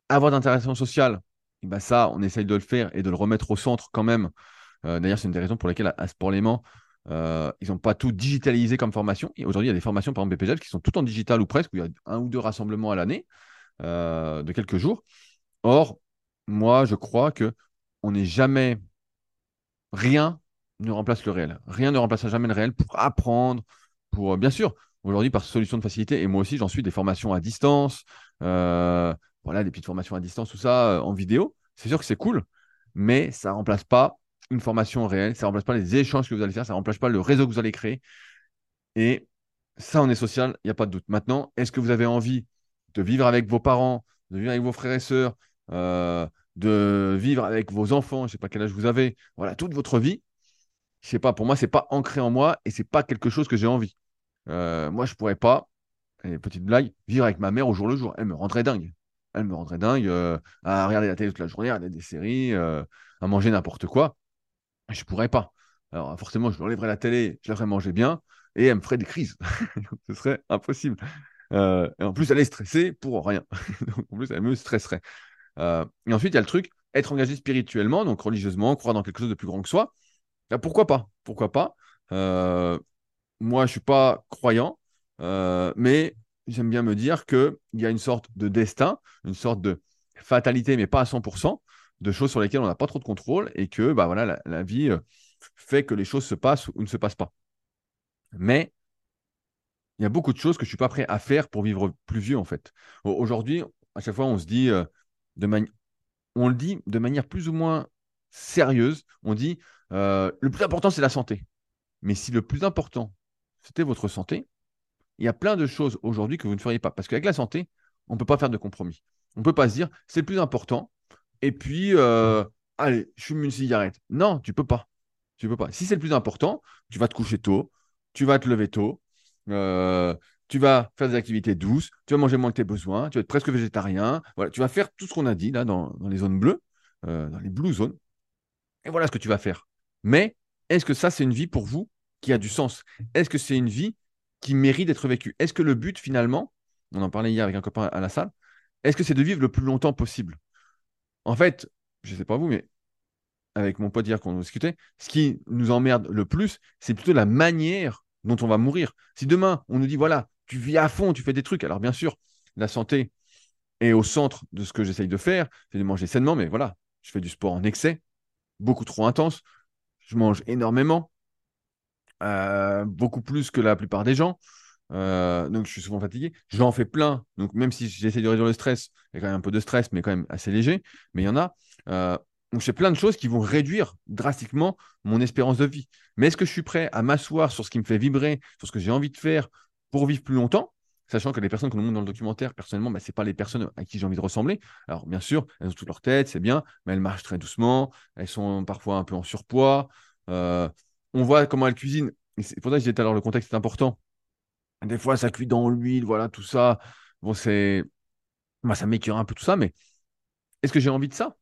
Avoir d'interaction sociale, bah ça, on essaye de le faire et de le remettre au centre quand même. Euh, d'ailleurs, c'est une des raisons pour lesquelles à Sport Léman, euh, ils n'ont pas tout digitalisé comme formation. Aujourd'hui, il y a des formations, par exemple BPGL, qui sont toutes en digital ou presque, où il y a un ou deux rassemblements à l'année. Euh, de quelques jours. Or, moi, je crois que on n'est jamais. Rien ne remplace le réel. Rien ne remplacera jamais le réel pour apprendre, pour. Bien sûr, aujourd'hui, par solution de facilité, et moi aussi, j'en suis des formations à distance, voilà, des petites formations à distance, tout ça, en vidéo. C'est sûr que c'est cool, mais ça ne remplace pas une formation réelle, ça ne remplace pas les échanges que vous allez faire, ça ne remplace pas le réseau que vous allez créer. Et ça, on est social, il n'y a pas de doute. Maintenant, est-ce que vous avez envie de vivre avec vos parents, de vivre avec vos frères et sœurs, euh, de vivre avec vos enfants, je ne sais pas quel âge vous avez, voilà, toute votre vie, je sais pas, pour moi, c'est pas ancré en moi et c'est pas quelque chose que j'ai envie. Euh, moi, je pourrais pas, petite blague, vivre avec ma mère au jour le jour. Elle me rendrait dingue. Elle me rendrait dingue euh, à regarder la télé toute la journée, à regarder des séries, à manger n'importe quoi. Je pourrais pas. Alors, forcément, je lui enlèverais la télé, je la ferais manger bien et elle me ferait des crises. Ce serait impossible. Euh, et en plus, elle est stressée pour rien. en plus, elle me stresserait. Euh, et ensuite, il y a le truc, être engagé spirituellement, donc religieusement, croire dans quelque chose de plus grand que soi. Bah, pourquoi pas? Pourquoi pas? Euh, Moi, je ne suis pas croyant, mais j'aime bien me dire qu'il y a une sorte de destin, une sorte de fatalité, mais pas à 100%, de choses sur lesquelles on n'a pas trop de contrôle et que bah, voilà, la vie fait que les choses se passent ou ne se passent pas. Mais il y a beaucoup de choses que je ne suis pas prêt à faire pour vivre plus vieux, en fait. Aujourd'hui, à chaque fois, on se dit, euh, de le dit de manière plus ou moins sérieuse. On dit, euh, le plus important, c'est la santé. Mais si le plus important, c'était votre santé, il y a plein de choses aujourd'hui que vous ne feriez pas. Parce qu'avec la santé, on ne peut pas faire de compromis. On ne peut pas se dire, c'est le plus important, et puis, euh, allez, je fume une cigarette. Non, tu peux pas. Tu peux pas. Si c'est le plus important, tu vas te coucher tôt, tu vas te lever tôt, euh, tu vas faire des activités douces, tu vas manger moins que tes besoins, tu vas être presque végétarien. Voilà, tu vas faire tout ce qu'on a dit là dans, les zones bleues, euh, dans les blue zones. Et voilà ce que tu vas faire. Mais est-ce que ça, c'est une vie pour vous qui a du sens? Est-ce que c'est une vie qui mérite d'être vécue? Est-ce que le but, finalement, on en parlait hier avec un copain à la salle, est-ce que c'est de vivre le plus longtemps possible? En fait, je ne sais pas vous, mais avec mon pote hier qu'on discutait, ce qui nous emmerde le plus, c'est plutôt la manière dont on va mourir. Si demain, on nous dit, voilà, tu vis à fond, tu fais des trucs, alors bien sûr, la santé est au centre de ce que j'essaye de faire, c'est de manger sainement, mais voilà, je fais du sport en excès, beaucoup trop intense, je mange énormément, euh, beaucoup plus que la plupart des gens. Euh, donc je suis souvent fatigué. J'en fais plein. Donc même si j'essaie de réduire le stress, il y a quand même un peu de stress, mais quand même assez léger. Mais il y en a. Euh, donc, c'est plein de choses qui vont réduire drastiquement mon espérance de vie. Mais est-ce que je suis prêt à m'asseoir sur ce qui me fait vibrer, sur ce que j'ai envie de faire pour vivre plus longtemps Sachant que les personnes que nous montre dans le documentaire, personnellement, bah, ce n'est pas les personnes à qui j'ai envie de ressembler. Alors, bien sûr, elles ont toute leur tête, c'est bien, mais elles marchent très doucement, elles sont parfois un peu en surpoids. Euh, on voit comment elles cuisinent. C'est pour ça que je disais tout à l'heure, le contexte est important. Des fois, ça cuit dans l'huile, voilà, tout ça. Bon, c'est. Moi, ça m'écœure un peu tout ça, mais est-ce que j'ai envie de ça?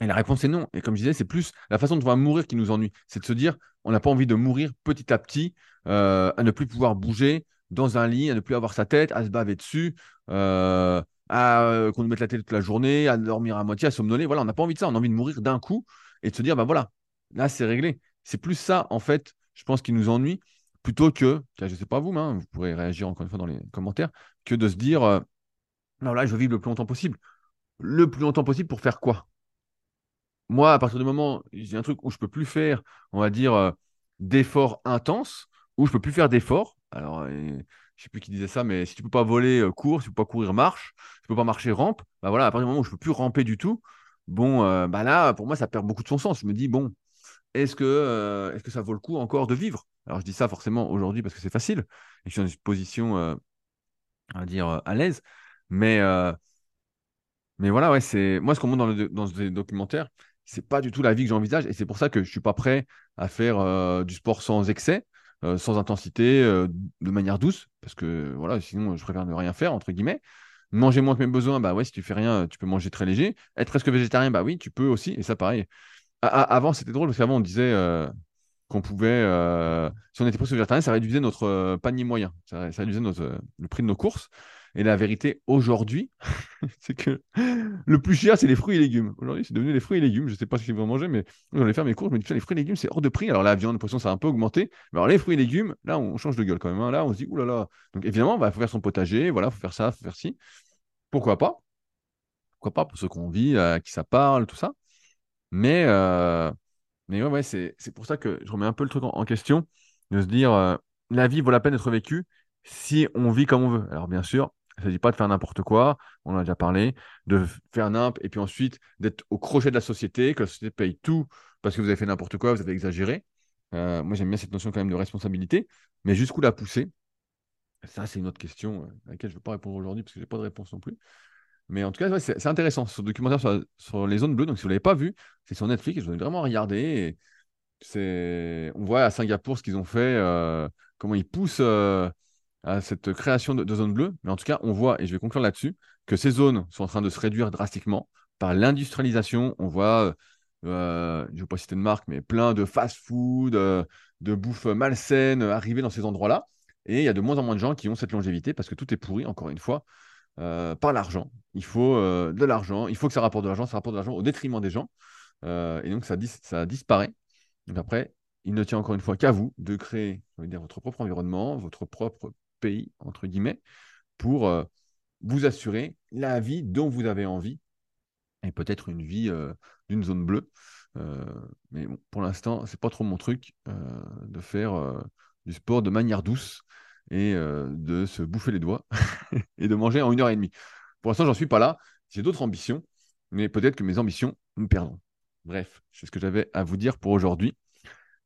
Et la réponse est non. Et comme je disais, c'est plus la façon de voir mourir qui nous ennuie. C'est de se dire, on n'a pas envie de mourir petit à petit, euh, à ne plus pouvoir bouger dans un lit, à ne plus avoir sa tête, à se baver dessus, euh, à euh, qu'on nous mette la tête toute la journée, à dormir à moitié, à somnoler. Voilà, on n'a pas envie de ça. On a envie de mourir d'un coup et de se dire, bah voilà, là c'est réglé. C'est plus ça, en fait, je pense, qui nous ennuie, plutôt que, je ne sais pas vous, mais hein, vous pourrez réagir encore une fois dans les commentaires, que de se dire, non, là, je veux vivre le plus longtemps possible. Le plus longtemps possible pour faire quoi? Moi, à partir du moment, j'ai un truc où je peux plus faire, on va dire, euh, d'efforts intenses, où je peux plus faire d'efforts. Alors, euh, je sais plus qui disait ça, mais si tu peux pas voler, euh, cours, si tu peux pas courir, marche, si tu peux pas marcher, rampe. Bah voilà, à partir du moment où je peux plus ramper du tout, bon, bah là, pour moi, ça perd beaucoup de son sens. Je me dis, bon, est-ce que, est-ce que ça vaut le coup encore de vivre? Alors, je dis ça forcément aujourd'hui parce que c'est facile et je suis dans une position, on va dire, à l'aise. Mais, mais voilà, ouais, c'est moi ce qu'on montre dans, le, dans ce documentaire, c'est pas du tout la vie que j'envisage et c'est pour ça que je suis pas prêt à faire euh, du sport sans excès, euh, sans intensité, euh, de manière douce, parce que voilà, sinon je préfère ne rien faire entre guillemets. Manger moins que mes besoins, bah ouais, si tu fais rien, tu peux manger très léger. Être presque végétarien, bah oui, tu peux aussi, et ça pareil. Avant, c'était drôle parce qu'avant on disait qu'on pouvait, si on était presque végétarien, ça réduisait notre panier moyen, ça, réduisait notre, le prix de nos courses. Et la vérité aujourd'hui, c'est que le plus cher, c'est les fruits et légumes. Aujourd'hui, c'est devenu les fruits et légumes. Je ne sais pas ce qu'ils vont manger, mais j'en ai fait mes cours. Je me dis, les fruits et légumes, c'est hors de prix. Alors la viande, le poisson, ça a un peu augmenté. Mais alors les fruits et légumes, là, on change de gueule quand même. Hein. Là, on se dit, oulala. Là là. Donc évidemment, il bah, faut faire son potager. Voilà, il faut faire ça, il faut faire ci. Pourquoi pas? Pourquoi pas pour ceux qu'on vit, à qui ça parle, tout ça. Mais, euh, mais ouais, ouais, c'est, pour ça que je remets un peu le truc en, question, de se dire, euh, la vie vaut la peine d'être vécue si on vit comme on veut. Alors bien sûr, il ne s'agit pas de faire n'importe quoi, on en a déjà parlé, de faire n'importe, et puis ensuite d'être au crochet de la société, que la société paye tout parce que vous avez fait n'importe quoi, vous avez exagéré. Euh, moi, j'aime bien cette notion quand même de responsabilité, mais jusqu'où la pousser? Ça, c'est une autre question euh, à laquelle je ne veux pas répondre aujourd'hui parce que je n'ai pas de réponse non plus. Mais en tout cas, c'est intéressant ce documentaire sur, les zones bleues. Donc, si vous ne l'avez pas vu, c'est sur Netflix. Je vous ai vraiment regardé. Et c'est... On voit à Singapour ce qu'ils ont fait, euh, comment ils poussent euh, à cette création de, zones bleues. Mais en tout cas, on voit, et je vais conclure là-dessus, que ces zones sont en train de se réduire drastiquement par l'industrialisation. On voit, euh, je ne vais pas citer de marque, mais plein de fast-food, de bouffe malsaine arriver dans ces endroits-là. Et il y a de moins en moins de gens qui ont cette longévité parce que tout est pourri, encore une fois, euh, par l'argent. Il faut euh, de l'argent, il faut que ça rapporte de l'argent, ça rapporte de l'argent au détriment des gens. Euh, et donc ça, dis- ça disparaît. Après, il ne tient encore une fois qu'à vous de créer, votre propre environnement, votre propre pays, entre guillemets, pour euh, vous assurer la vie dont vous avez envie et peut-être une vie d'une zone bleue. Mais bon, pour l'instant, c'est pas trop mon truc de faire du sport de manière douce et euh, de se bouffer les doigts et de manger en une heure et demie. Pour l'instant, j'en suis pas là. J'ai d'autres ambitions, mais peut-être que mes ambitions me perdront. Bref, c'est ce que j'avais à vous dire pour aujourd'hui.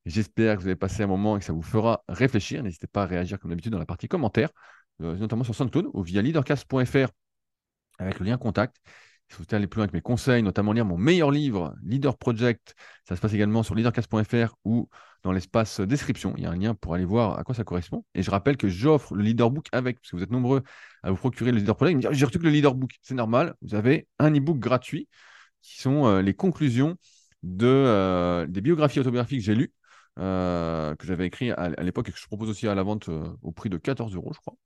J'espère que vous avez passé un moment et que ça vous fera réfléchir. N'hésitez pas à réagir comme d'habitude dans la partie commentaires, euh, notamment sur SoundCloud ou via leadercast.fr avec le lien contact. Si vous souhaitez aller plus loin avec mes conseils, notamment lire mon meilleur livre, Leader Project, ça se passe également sur leadercast.fr ou dans l'espace description. Il y a un lien pour aller voir à quoi ça correspond. Et je rappelle que j'offre le Leader Book avec, parce que vous êtes nombreux à vous procurer le Leader Project. J'ai reçu que le Leader Book. C'est normal. Vous avez un e-book gratuit qui sont euh, les conclusions de, euh, des biographies autobiographiques que j'ai lues, euh, que j'avais écrit à, l'époque et que je propose aussi à la vente euh, au prix de 14 euros, je crois.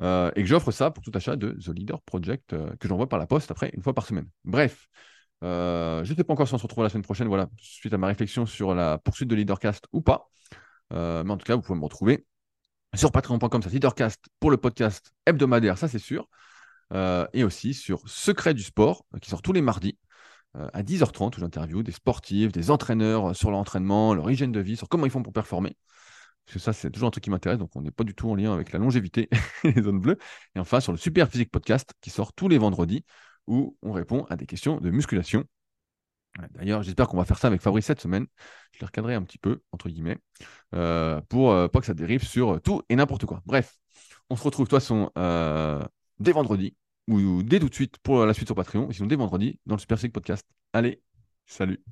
Euh, et que j'offre ça pour tout achat de The Leader Project euh, que j'envoie par la poste après une fois par semaine. Bref, euh, je ne sais pas encore si on se retrouve la semaine prochaine, voilà, suite à ma réflexion sur la poursuite de Leadercast ou pas. Euh, mais en tout cas, vous pouvez me retrouver sur patreon.com, ça Leadercast pour le podcast hebdomadaire, ça c'est sûr. Euh, et aussi sur Secret du sport, qui sort tous les mardis à 10h30, où j'interviewe des sportifs, des entraîneurs sur l'entraînement, leur hygiène de vie, sur comment ils font pour performer. Parce que ça, c'est toujours un truc qui m'intéresse, donc on n'est pas du tout en lien avec la longévité et les zones bleues. Et enfin, sur le Super Physique Podcast, qui sort tous les vendredis, où on répond à des questions de musculation. D'ailleurs, j'espère qu'on va faire ça avec Fabrice cette semaine. Je l'ai recadré un petit peu, entre guillemets, euh, pour euh, pas que ça dérive sur tout et n'importe quoi. Bref, on se retrouve de toute façon euh, dès vendredi, ou, dès tout de suite pour la suite sur Patreon, sinon dès vendredi dans le Super Physique Podcast. Allez, salut